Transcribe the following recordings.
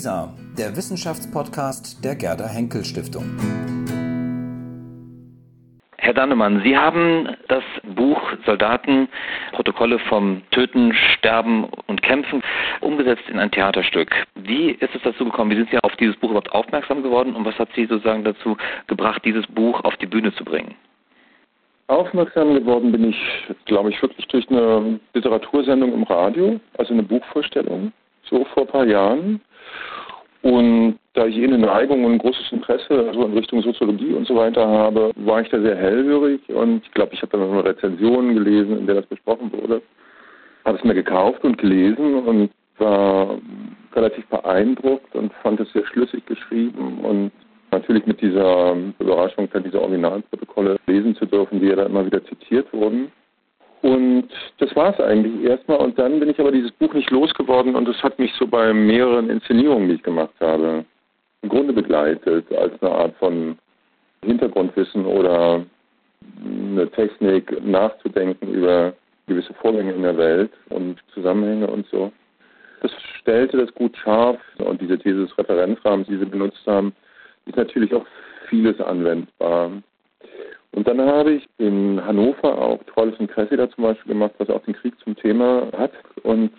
WISA, der Wissenschaftspodcast der Gerda Henkel Stiftung. Herr Dannemann, Sie haben das Buch Soldaten, Protokolle vom Töten, Sterben und Kämpfen umgesetzt in ein Theaterstück. Wie ist es dazu gekommen? Wie sind Sie auf dieses Buch überhaupt aufmerksam geworden und was hat Sie sozusagen dazu gebracht, dieses Buch auf die Bühne zu bringen? Aufmerksam geworden bin ich, glaube ich, wirklich durch eine Literatursendung im Radio, also eine Buchvorstellung, so vor ein paar Jahren. Und da ich eh eine Neigung und ein großes Interesse also in Richtung Soziologie und so weiter habe, war ich da sehr hellhörig und ich glaube, ich habe dann eine Rezension gelesen, in der das besprochen wurde. Habe es mir gekauft und gelesen und war relativ beeindruckt und fand es sehr schlüssig geschrieben und natürlich mit dieser Überraschung, dann diese Originalprotokolle lesen zu dürfen, die ja da immer wieder zitiert wurden. Und das war es eigentlich erstmal. Und dann bin ich aber dieses Buch nicht losgeworden und das hat mich so bei mehreren Inszenierungen, die ich gemacht habe, im Grunde begleitet, als eine Art von Hintergrundwissen oder eine Technik nachzudenken über gewisse Vorgänge in der Welt und Zusammenhänge und so. Das stellte das gut scharf und diese These des Referenzrahmens, die Sie benutzt haben, ist natürlich auch vieles anwendbar. Und dann habe ich in Hannover auch Trolles und Cressida zum Beispiel gemacht, was auch den Krieg zum Thema hat und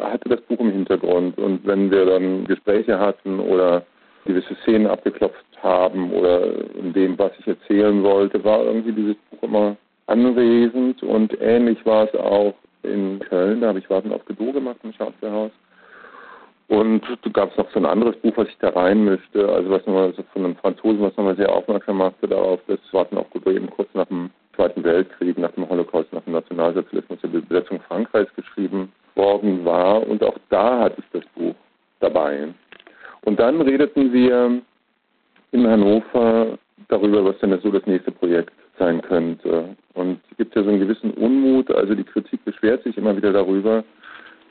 hatte das Buch im Hintergrund. Und wenn wir dann Gespräche hatten oder gewisse Szenen abgeklopft haben oder in dem, was ich erzählen wollte, war irgendwie dieses Buch immer anwesend und ähnlich war es auch in Köln, da habe ich Warten auf Godot gemacht im Schauspielhaus. Und da gab es noch so ein anderes Buch, was ich da rein möchte, also was nochmal so von einem Franzosen, was nochmal sehr aufmerksam machte darauf, das Warten auf Godot eben kurz nach dem Zweiten Weltkrieg, nach dem Holocaust, nach dem Nationalsozialismus, der Besetzung Frankreichs geschrieben worden war. Und auch da hatte ich das Buch dabei. Und dann redeten wir in Hannover darüber, was denn so das nächste Projekt sein könnte. Und es gibt ja so einen gewissen Unmut, also die Kritik beschwert sich immer wieder darüber,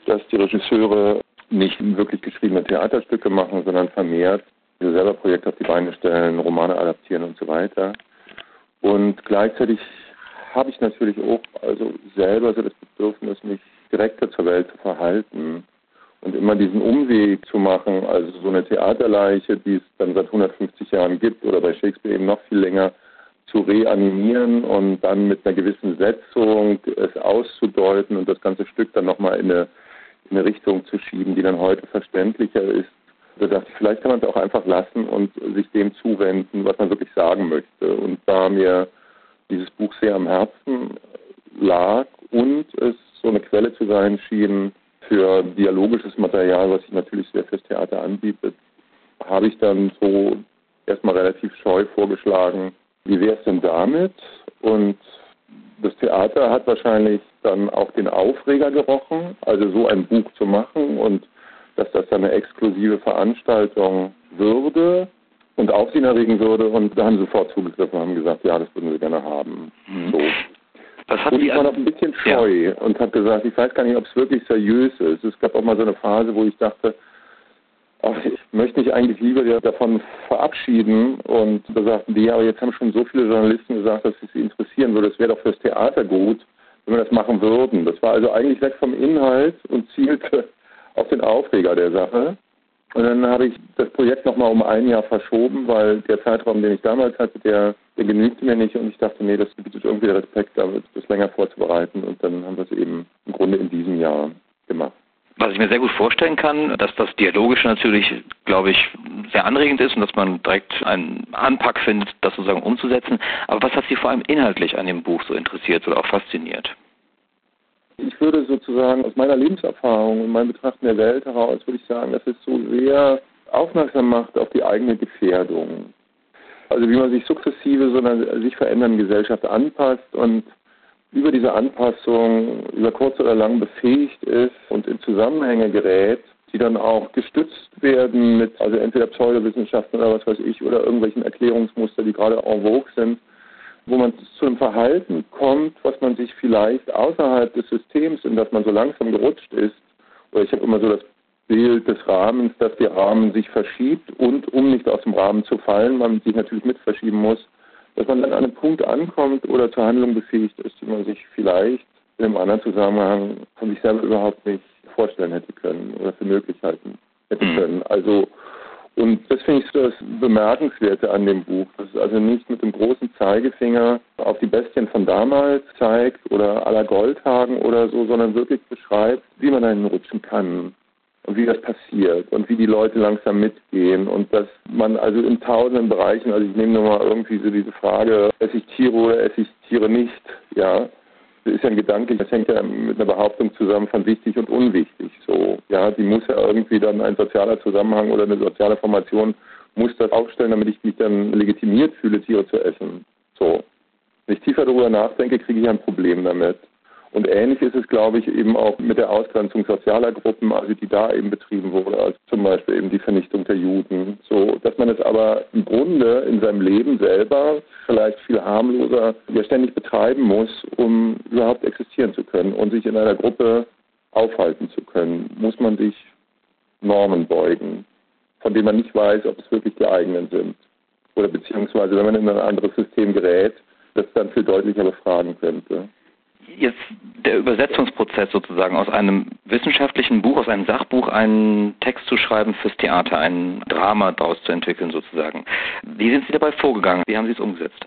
dass die Regisseure nicht wirklich geschriebene Theaterstücke machen, sondern vermehrt selber Projekte auf die Beine stellen, Romane adaptieren und so weiter. Und gleichzeitig habe ich natürlich auch also selber so das Bedürfnis, mich direkter zur Welt zu verhalten und immer diesen Umweg zu machen, also so eine Theaterleiche, die es dann seit 150 Jahren gibt oder bei Shakespeare eben noch viel länger, zu reanimieren und dann mit einer gewissen Setzung es auszudeuten und das ganze Stück dann nochmal in eine in eine Richtung zu schieben, die dann heute verständlicher ist. Da dachte ich, vielleicht kann man es auch einfach lassen und sich dem zuwenden, was man wirklich sagen möchte. Und da mir dieses Buch sehr am Herzen lag und es so eine Quelle zu sein schien für dialogisches Material, was sich natürlich sehr fürs Theater anbietet, habe ich dann so erstmal relativ scheu vorgeschlagen, wie wäre es denn damit? Und das Theater hat wahrscheinlich dann auch den Aufreger gerochen, also so ein Buch zu machen und dass das dann eine exklusive Veranstaltung würde und Aufsehen erregen würde. Und da haben sie sofort zugegriffen und haben gesagt, ja, das würden sie gerne haben. Mhm. So. Was hat und ich war noch ein bisschen scheu ja. und habe gesagt, ich weiß gar nicht, ob es wirklich seriös ist. Es gab auch mal so eine Phase, wo ich dachte, ach, ich möchte mich eigentlich lieber davon verabschieden. Und da sagten die, aber jetzt haben schon so viele Journalisten gesagt, dass es sie interessieren würde. Es wäre doch fürs Theater gut, wenn wir das machen würden. Das war also eigentlich weg vom Inhalt und zielte auf den Aufreger der Sache. Und dann habe ich das Projekt nochmal um ein Jahr verschoben, weil der Zeitraum, den ich damals hatte, der, der genügte mir nicht. Und ich dachte, nee, das bietet irgendwie Respekt, das länger vorzubereiten. Und dann haben wir es eben im Grunde in diesem Jahr gemacht. Was ich mir sehr gut vorstellen kann, dass das Dialogische natürlich, glaube ich, sehr anregend ist und dass man direkt einen Anpack findet, das sozusagen umzusetzen. Aber was hat Sie vor allem inhaltlich an dem Buch so interessiert oder auch fasziniert? Ich würde sozusagen aus meiner Lebenserfahrung und meinem Betrachten der Welt heraus, würde ich sagen, dass es so sehr aufmerksam macht auf die eigene Gefährdung. Also wie man sich sukzessive so einer sich verändernden Gesellschaft anpasst und über diese Anpassung über kurz oder lang befähigt ist und in Zusammenhänge gerät, die dann auch gestützt werden mit also entweder Pseudowissenschaften oder was weiß ich oder irgendwelchen Erklärungsmuster, die gerade en vogue sind, wo man zu einem Verhalten kommt, was man sich vielleicht außerhalb des Systems, in das man so langsam gerutscht ist, oder ich habe immer so das Bild des Rahmens, dass der Rahmen sich verschiebt und um nicht aus dem Rahmen zu fallen, man sich natürlich mit verschieben muss, dass man dann an einem Punkt ankommt oder zur Handlung befähigt ist, die man sich vielleicht in einem anderen Zusammenhang von sich selber überhaupt nicht vorstellen hätte können oder für möglich halten hätte mhm. können. Also und das finde ich so das Bemerkenswerte an dem Buch, dass es also nicht mit dem großen Zeigefinger auf die Bestien von damals zeigt oder aller Goldhagen oder so, sondern wirklich beschreibt, wie man dahin rutschen kann und wie das passiert und wie die Leute langsam mitgehen und dass man also in tausenden Bereichen, also ich nehme nur mal irgendwie so diese Frage, esse ich Tiere oder esse ich Tiere nicht, ja, das ist ja ein Gedanke, das hängt ja mit einer Behauptung zusammen von wichtig und unwichtig. So, ja, die muss ja irgendwie dann ein sozialer Zusammenhang oder eine soziale Formation muss das aufstellen, damit ich mich dann legitimiert fühle, Tiere zu essen. So. Wenn ich tiefer darüber nachdenke, kriege ich ein Problem damit. Und ähnlich ist es, glaube ich, eben auch mit der Ausgrenzung sozialer Gruppen, also die da eben betrieben wurde, als zum Beispiel eben die Vernichtung der Juden. So, dass man es aber im Grunde in seinem Leben selber vielleicht viel harmloser ja ständig betreiben muss, um überhaupt existieren zu können und sich in einer Gruppe aufhalten zu können, muss man sich Normen beugen, von denen man nicht weiß, ob es wirklich die eigenen sind. Oder beziehungsweise, wenn man in ein anderes System gerät, das dann viel deutlicher befragen könnte jetzt der Übersetzungsprozess sozusagen aus einem wissenschaftlichen Buch, aus einem Sachbuch einen Text zu schreiben fürs Theater, ein Drama daraus zu entwickeln sozusagen. Wie sind Sie dabei vorgegangen? Wie haben Sie es umgesetzt?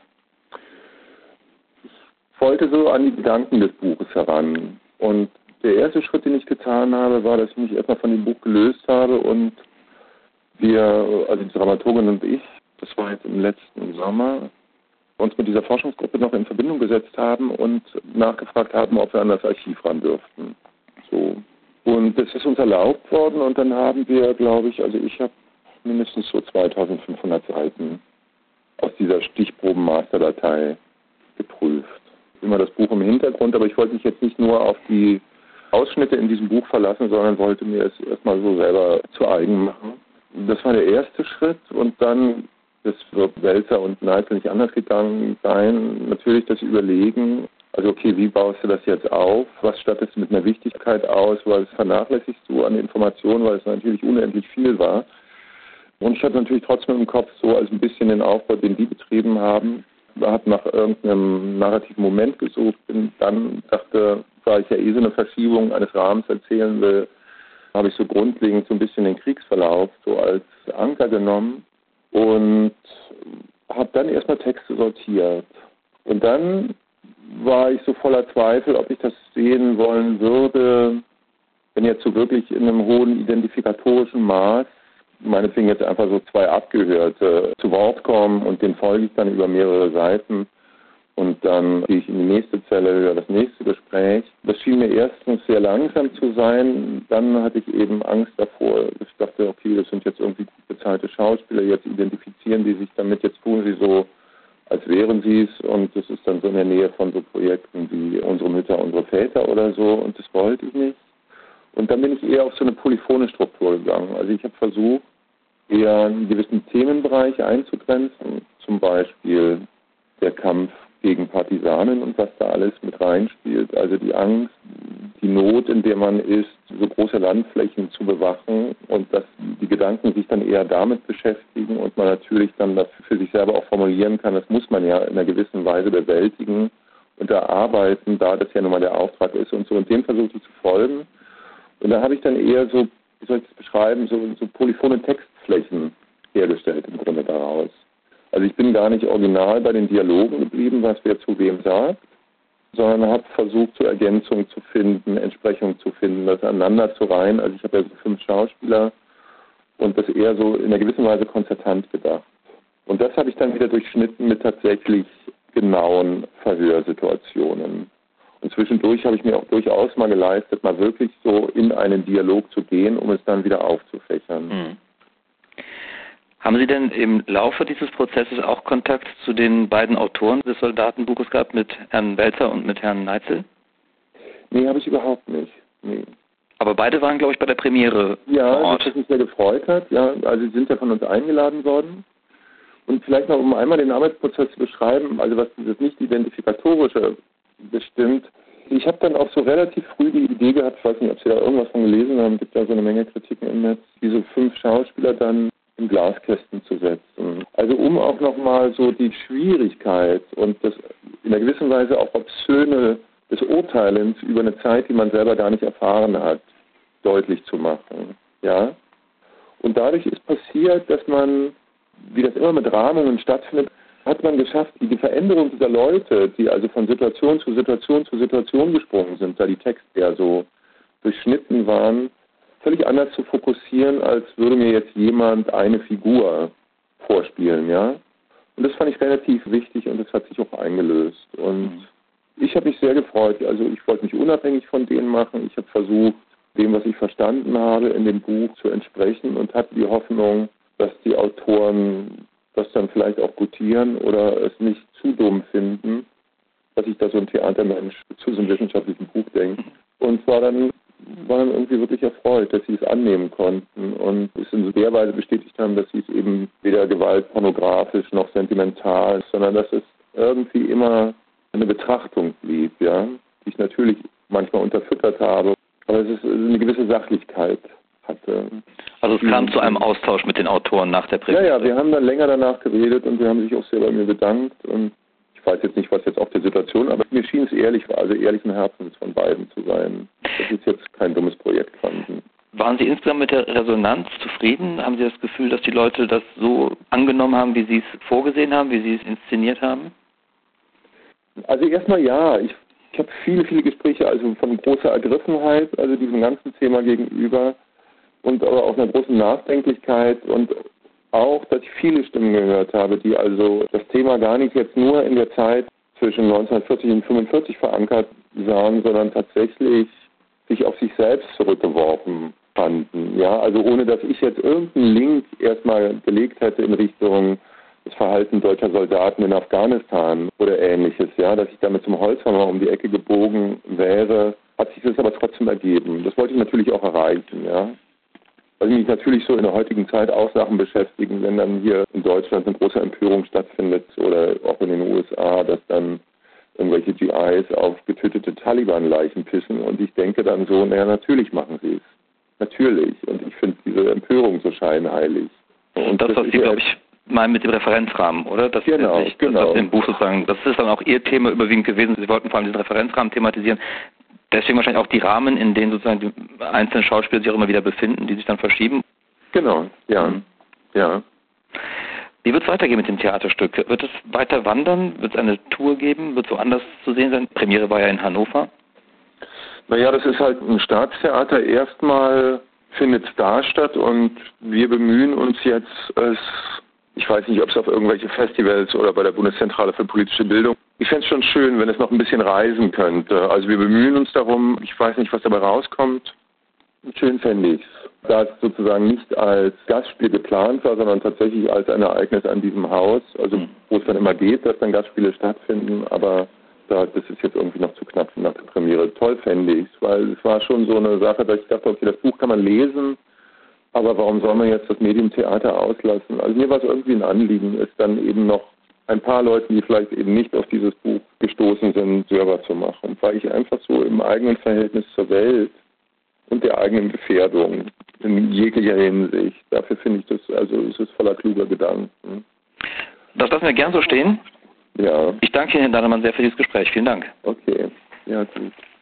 Ich wollte so an die Gedanken des Buches heran. Und der erste Schritt, den ich getan habe, war, dass ich mich erstmal von dem Buch gelöst habe und wir, also die Dramaturgin und ich, das war jetzt im letzten Sommer, uns mit dieser Forschungsgruppe noch in Verbindung gesetzt haben und nachgefragt haben, ob wir an das Archiv ran dürften. So. Und das ist uns erlaubt worden und dann haben wir, glaube ich, also ich habe mindestens so 2500 Seiten aus dieser Stichproben-Masterdatei geprüft. Immer das Buch im Hintergrund, aber ich wollte mich jetzt nicht nur auf die Ausschnitte in diesem Buch verlassen, sondern wollte mir es erstmal so selber zu eigen machen. Das war der erste Schritt und dann das wird Welzer und Neitzel nicht anders gegangen sein. Natürlich das Überlegen, also okay, wie baust du das jetzt auf? Was stattest du mit einer Wichtigkeit aus? Was vernachlässigst du an Informationen, weil es natürlich unendlich viel war. Und ich hatte natürlich trotzdem im Kopf so als ein bisschen den Aufbau, den die betrieben haben. Hat nach irgendeinem narrativen Moment gesucht, bin dann dachte, da ich ja eh so eine Verschiebung eines Rahmens erzählen will, habe ich so grundlegend so ein bisschen den Kriegsverlauf so als Anker genommen und habe dann erstmal Texte sortiert. Und dann war ich so voller Zweifel, ob ich das sehen wollen würde, wenn jetzt so wirklich in einem hohen identifikatorischen Maß, meinetwegen jetzt einfach so zwei Abgehörte zu Wort kommen und den folge ich dann über mehrere Seiten und dann gehe ich in die nächste Zelle, höre das nächste Gespräch. Das schien mir erstens sehr langsam zu sein. Dann hatte ich eben Angst davor. Ich dachte, okay, das sind jetzt irgendwie gut bezahlte Schauspieler. Jetzt identifizieren die sich damit. Jetzt tun sie so, als wären sie es. Und das ist dann so in der Nähe von so Projekten wie unsere Mütter, unsere Väter oder so. Und das wollte ich nicht. Und dann bin ich eher auf so eine polyphone Struktur gegangen. Also ich habe versucht, eher einen gewissen Themenbereich einzugrenzen. Zum Beispiel der Kampf gegen Partisanen und was da alles mit reinspielt. Also die Angst, die Not, in der man ist, so große Landflächen zu bewachen und dass die Gedanken sich dann eher damit beschäftigen und man natürlich dann das für sich selber auch formulieren kann, das muss man ja in einer gewissen Weise bewältigen und erarbeiten, da das ja nun mal der Auftrag ist und so. Und dem versuche ich zu folgen. Und da habe ich dann eher so, wie soll ich das beschreiben, so, so polyphone Textflächen hergestellt im Grunde daraus. Also ich bin gar nicht original bei den Dialogen geblieben, was wer zu wem sagt, sondern habe versucht, so Ergänzungen zu finden, Entsprechungen zu finden, das aneinander zu reihen. Also ich habe ja so fünf Schauspieler und das eher so in einer gewissen Weise konzertant gedacht. Und das habe ich dann wieder durchschnitten mit tatsächlich genauen Verhörsituationen. Und zwischendurch habe ich mir auch durchaus mal geleistet, mal wirklich so in einen Dialog zu gehen, um es dann wieder aufzufächern. Mhm. Haben Sie denn im Laufe dieses Prozesses auch Kontakt zu den beiden Autoren des Soldatenbuches gehabt, mit Herrn Welzer und mit Herrn Neitzel? Nee, habe ich überhaupt nicht. Nee. Aber beide waren, glaube ich, bei der Premiere ja, vor Ort. Was mich sehr gefreut hat. Ja, also sie sind ja von uns eingeladen worden. Und vielleicht noch, um einmal den Arbeitsprozess zu beschreiben, also was dieses nicht-identifikatorische bestimmt. Ich habe dann auch so relativ früh die Idee gehabt, ich weiß nicht, ob Sie da irgendwas von gelesen haben, gibt ja so eine Menge Kritiken im Netz, diese fünf Schauspieler dann in Glaskästen zu setzen. Also um auch nochmal so die Schwierigkeit und das in einer gewissen Weise auch Obszöne des Urteilens über eine Zeit, die man selber gar nicht erfahren hat, deutlich zu machen. Ja? Und dadurch ist passiert, dass man, wie das immer mit Rahmungen stattfindet, hat man geschafft, die Veränderung dieser Leute, die also von Situation zu Situation zu Situation gesprungen sind, da die Texte ja so durchschnitten waren, völlig anders zu fokussieren, als würde mir jetzt jemand eine Figur vorspielen, ja. Und das fand ich relativ wichtig und das hat sich auch eingelöst. Und mhm. ich habe mich sehr gefreut. Also ich wollte mich unabhängig von denen machen. Ich habe versucht, dem, was ich verstanden habe, in dem Buch zu entsprechen und hatte die Hoffnung, dass die Autoren das dann vielleicht auch gutieren oder es nicht zu dumm finden, dass ich da so ein Theatermensch zu so einem wissenschaftlichen Buch denke. Und war dann, war dann irgendwie wirklich erfreut, dass sie es annehmen konnten und es in der Weise bestätigt haben, dass sie es eben weder gewaltpornografisch noch sentimental, sondern dass es irgendwie immer eine Betrachtung blieb, ja, die ich natürlich manchmal unterfüttert habe, aber es ist eine gewisse Sachlichkeit hatte. Also es kam zu einem Austausch mit den Autoren nach der Premiere? Ja, ja, wir haben dann länger danach geredet und sie haben sich auch sehr bei mir bedankt und ich weiß jetzt nicht, was jetzt auf der Situation, aber mir schien es ehrlich, also ehrlichen Herzens von beiden zu sein. Das ist jetzt kein dummes Projekt fanden. Waren Sie insgesamt mit der Resonanz zufrieden? Haben Sie das Gefühl, dass die Leute das so angenommen haben, wie Sie es vorgesehen haben, wie Sie es inszeniert haben? Also erstmal ja. Ich, ich habe viele, viele Gespräche, also von großer Ergriffenheit, also diesem ganzen Thema gegenüber und aber auch einer großen Nachdenklichkeit und auch, dass ich viele Stimmen gehört habe, die also das Thema gar nicht jetzt nur in der Zeit zwischen 1940 und 1945 verankert sahen, sondern tatsächlich sich auf sich selbst zurückgeworfen fanden. Ja, also ohne dass ich jetzt irgendeinen Link erstmal gelegt hätte in Richtung das Verhalten deutscher Soldaten in Afghanistan oder ähnliches, ja, dass ich damit zum Holzhammer um die Ecke gebogen wäre, hat sich das aber trotzdem ergeben. Das wollte ich natürlich auch erreichen, ja weil mich natürlich so in der heutigen Zeit auch Sachen beschäftigen, wenn dann hier in Deutschland eine große Empörung stattfindet oder auch in den USA, dass dann irgendwelche GIs auf getötete Taliban-Leichen pissen und ich denke dann so, naja, natürlich machen sie es. Natürlich. Und ich finde diese Empörung so scheinheilig. Und das, das was Sie, glaube ich, meinen mit dem Referenzrahmen, oder? Das genau, sich, genau. Das, im Buch sozusagen, das ist dann auch Ihr Thema überwiegend gewesen. Sie wollten vor allem diesen Referenzrahmen thematisieren deswegen wahrscheinlich auch die Rahmen, in denen sozusagen die einzelnen Schauspieler sich auch immer wieder befinden, die sich dann verschieben. Genau, ja. Mhm. Ja. Wie wird es weitergehen mit dem Theaterstück? Wird es weiter wandern? Wird es eine Tour geben? Wird es woanders zu sehen sein? Premiere war ja in Hannover. Naja, das ist halt ein Staatstheater. Erstmal findet es da statt und wir bemühen uns jetzt, es ich weiß nicht, ob es auf irgendwelche Festivals oder bei der Bundeszentrale für politische Bildung. Ich fände es schon schön, wenn es noch ein bisschen reisen könnte. Also wir bemühen uns darum. Ich weiß nicht, was dabei rauskommt. Schön fände ich es. Da es sozusagen nicht als Gastspiel geplant war, sondern tatsächlich als ein Ereignis an diesem Haus, also hm. wo es dann immer geht, dass dann Gastspiele stattfinden, aber da, das ist jetzt irgendwie noch zu knapp nach der Premiere. Toll fände ich es, weil es war schon so eine Sache, dass ich dachte, okay, das Buch kann man lesen, aber warum soll man jetzt das Medium Theater auslassen? Also mir war es irgendwie ein Anliegen, es dann eben noch ein paar Leuten, die vielleicht eben nicht auf dieses Buch gestoßen sind, selber zu machen, weil ich einfach so im eigenen Verhältnis zur Welt und der eigenen Gefährdung in jeglicher Hinsicht, dafür finde ich das, also es ist voller kluger Gedanken. Das lassen wir gern so stehen. Ja. Ich danke Ihnen, Herr Dannemann, sehr für dieses Gespräch. Vielen Dank. Okay, ja gut.